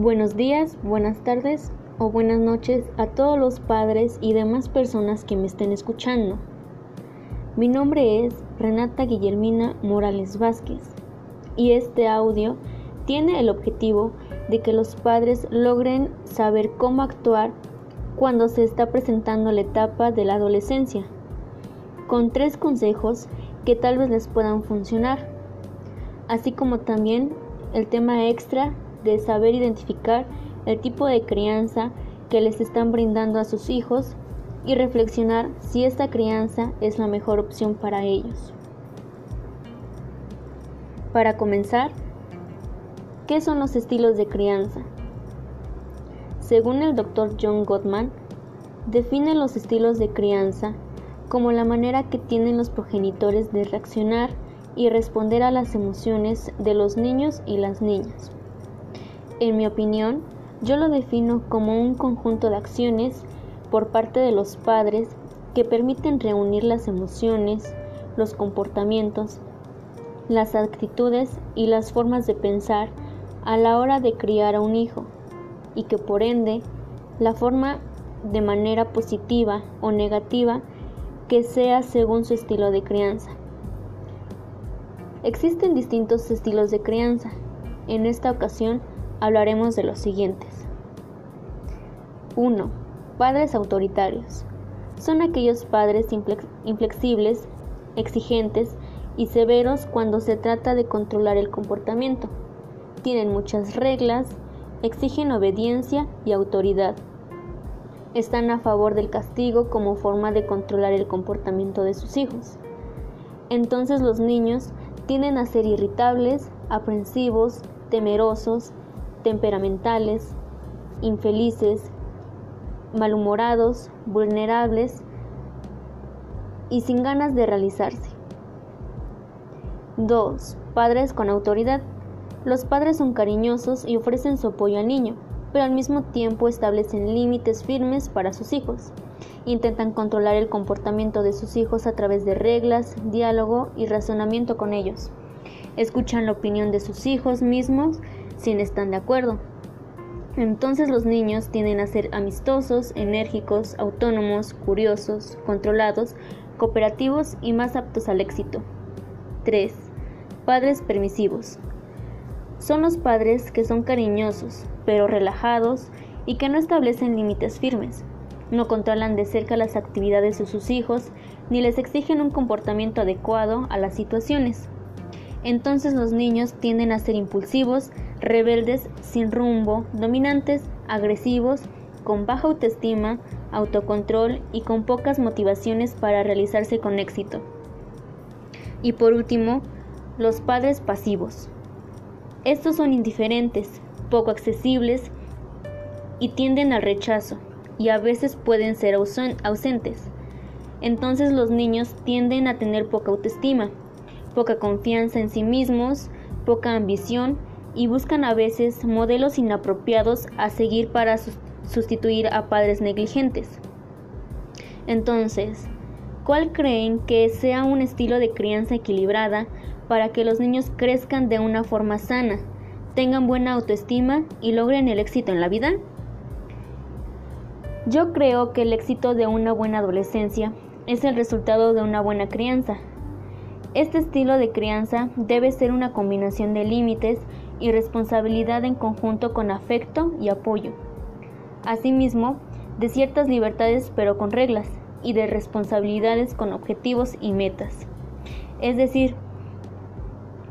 Buenos días, buenas tardes o buenas noches a todos los padres y demás personas que me estén escuchando. Mi nombre es Renata Guillermina Morales Vázquez y este audio tiene el objetivo de que los padres logren saber cómo actuar cuando se está presentando la etapa de la adolescencia, con tres consejos que tal vez les puedan funcionar, así como también el tema extra de saber identificar el tipo de crianza que les están brindando a sus hijos y reflexionar si esta crianza es la mejor opción para ellos. Para comenzar, ¿qué son los estilos de crianza? Según el Dr. John Gottman, define los estilos de crianza como la manera que tienen los progenitores de reaccionar y responder a las emociones de los niños y las niñas. En mi opinión, yo lo defino como un conjunto de acciones por parte de los padres que permiten reunir las emociones, los comportamientos, las actitudes y las formas de pensar a la hora de criar a un hijo y que por ende la forma de manera positiva o negativa que sea según su estilo de crianza. Existen distintos estilos de crianza. En esta ocasión hablaremos de los siguientes. 1. Padres autoritarios. Son aquellos padres inflexibles, exigentes y severos cuando se trata de controlar el comportamiento. Tienen muchas reglas, exigen obediencia y autoridad están a favor del castigo como forma de controlar el comportamiento de sus hijos. Entonces los niños tienden a ser irritables, aprensivos, temerosos, temperamentales, infelices, malhumorados, vulnerables y sin ganas de realizarse. 2. Padres con autoridad. Los padres son cariñosos y ofrecen su apoyo al niño, pero al mismo tiempo establecen límites firmes para sus hijos. Intentan controlar el comportamiento de sus hijos a través de reglas, diálogo y razonamiento con ellos. Escuchan la opinión de sus hijos mismos si no están de acuerdo. Entonces los niños tienden a ser amistosos, enérgicos, autónomos, curiosos, controlados, cooperativos y más aptos al éxito. 3. Padres permisivos. Son los padres que son cariñosos, pero relajados y que no establecen límites firmes. No controlan de cerca las actividades de sus hijos ni les exigen un comportamiento adecuado a las situaciones. Entonces los niños tienden a ser impulsivos, rebeldes, sin rumbo, dominantes, agresivos, con baja autoestima, autocontrol y con pocas motivaciones para realizarse con éxito. Y por último, los padres pasivos. Estos son indiferentes, poco accesibles y tienden al rechazo y a veces pueden ser ausentes. Entonces los niños tienden a tener poca autoestima, poca confianza en sí mismos, poca ambición y buscan a veces modelos inapropiados a seguir para sustituir a padres negligentes. Entonces, ¿cuál creen que sea un estilo de crianza equilibrada para que los niños crezcan de una forma sana, tengan buena autoestima y logren el éxito en la vida? Yo creo que el éxito de una buena adolescencia es el resultado de una buena crianza. Este estilo de crianza debe ser una combinación de límites y responsabilidad en conjunto con afecto y apoyo. Asimismo, de ciertas libertades pero con reglas y de responsabilidades con objetivos y metas. Es decir,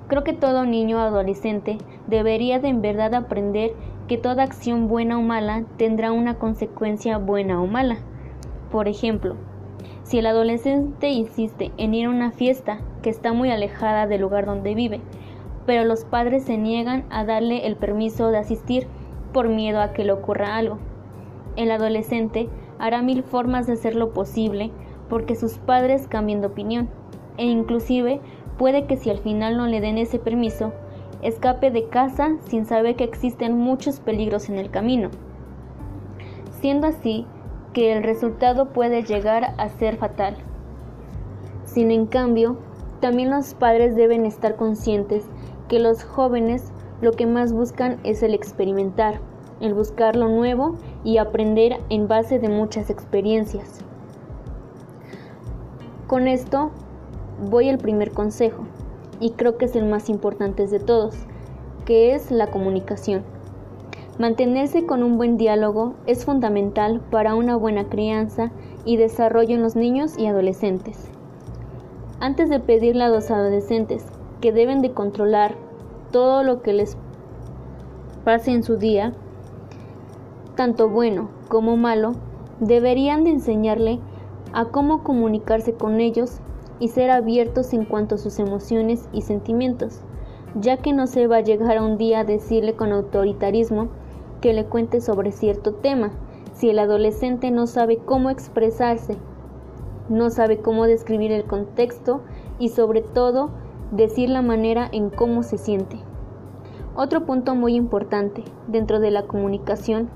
Creo que todo niño adolescente debería de en verdad aprender que toda acción buena o mala tendrá una consecuencia buena o mala. Por ejemplo, si el adolescente insiste en ir a una fiesta que está muy alejada del lugar donde vive, pero los padres se niegan a darle el permiso de asistir por miedo a que le ocurra algo. El adolescente hará mil formas de hacer lo posible porque sus padres cambien de opinión e inclusive Puede que si al final no le den ese permiso, escape de casa sin saber que existen muchos peligros en el camino, siendo así que el resultado puede llegar a ser fatal. Sin en cambio, también los padres deben estar conscientes que los jóvenes lo que más buscan es el experimentar, el buscar lo nuevo y aprender en base de muchas experiencias. Con esto voy al primer consejo, y creo que es el más importante de todos, que es la comunicación. Mantenerse con un buen diálogo es fundamental para una buena crianza y desarrollo en los niños y adolescentes. Antes de pedirle a los adolescentes que deben de controlar todo lo que les pase en su día, tanto bueno como malo, deberían de enseñarle a cómo comunicarse con ellos y ser abiertos en cuanto a sus emociones y sentimientos, ya que no se va a llegar a un día a decirle con autoritarismo que le cuente sobre cierto tema, si el adolescente no sabe cómo expresarse, no sabe cómo describir el contexto y sobre todo decir la manera en cómo se siente. Otro punto muy importante dentro de la comunicación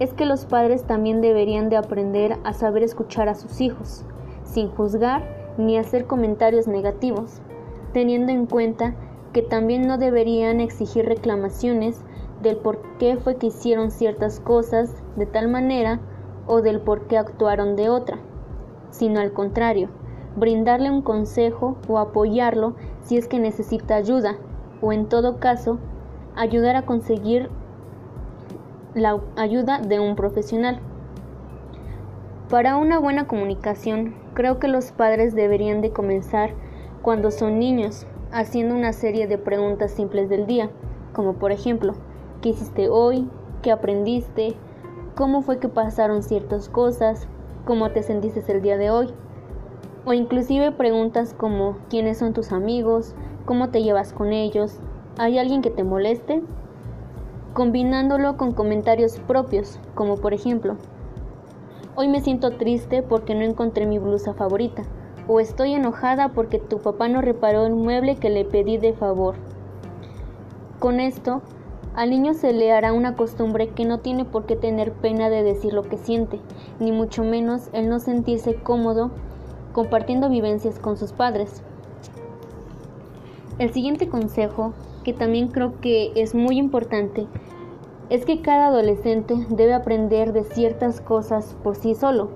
es que los padres también deberían de aprender a saber escuchar a sus hijos, sin juzgar ni hacer comentarios negativos, teniendo en cuenta que también no deberían exigir reclamaciones del por qué fue que hicieron ciertas cosas de tal manera o del por qué actuaron de otra, sino al contrario, brindarle un consejo o apoyarlo si es que necesita ayuda, o en todo caso, ayudar a conseguir la ayuda de un profesional. Para una buena comunicación, creo que los padres deberían de comenzar cuando son niños, haciendo una serie de preguntas simples del día, como por ejemplo, ¿qué hiciste hoy? ¿Qué aprendiste? ¿Cómo fue que pasaron ciertas cosas? ¿Cómo te sentiste el día de hoy? O inclusive preguntas como ¿quiénes son tus amigos? ¿Cómo te llevas con ellos? ¿Hay alguien que te moleste? Combinándolo con comentarios propios, como por ejemplo, Hoy me siento triste porque no encontré mi blusa favorita. O estoy enojada porque tu papá no reparó el mueble que le pedí de favor. Con esto, al niño se le hará una costumbre que no tiene por qué tener pena de decir lo que siente, ni mucho menos el no sentirse cómodo compartiendo vivencias con sus padres. El siguiente consejo, que también creo que es muy importante, es que cada adolescente debe aprender de ciertas cosas por sí solo,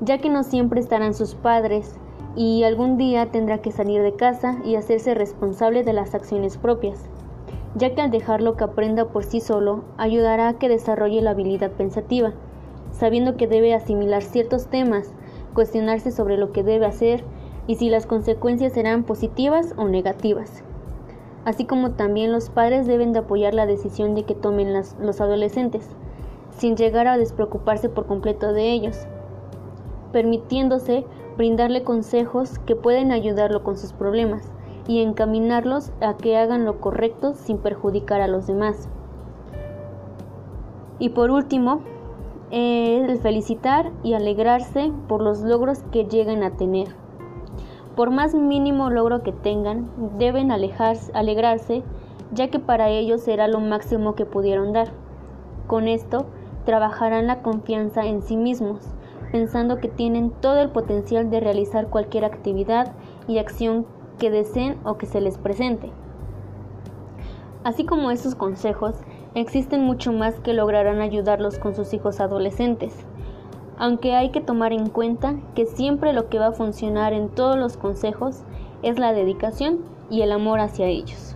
ya que no siempre estarán sus padres y algún día tendrá que salir de casa y hacerse responsable de las acciones propias, ya que al dejarlo que aprenda por sí solo ayudará a que desarrolle la habilidad pensativa, sabiendo que debe asimilar ciertos temas, cuestionarse sobre lo que debe hacer y si las consecuencias serán positivas o negativas así como también los padres deben de apoyar la decisión de que tomen los adolescentes, sin llegar a despreocuparse por completo de ellos, permitiéndose brindarle consejos que pueden ayudarlo con sus problemas y encaminarlos a que hagan lo correcto sin perjudicar a los demás. Y por último, el felicitar y alegrarse por los logros que llegan a tener por más mínimo logro que tengan, deben alegrarse, ya que para ellos será lo máximo que pudieron dar. Con esto, trabajarán la confianza en sí mismos, pensando que tienen todo el potencial de realizar cualquier actividad y acción que deseen o que se les presente. Así como estos consejos, existen mucho más que lograrán ayudarlos con sus hijos adolescentes aunque hay que tomar en cuenta que siempre lo que va a funcionar en todos los consejos es la dedicación y el amor hacia ellos.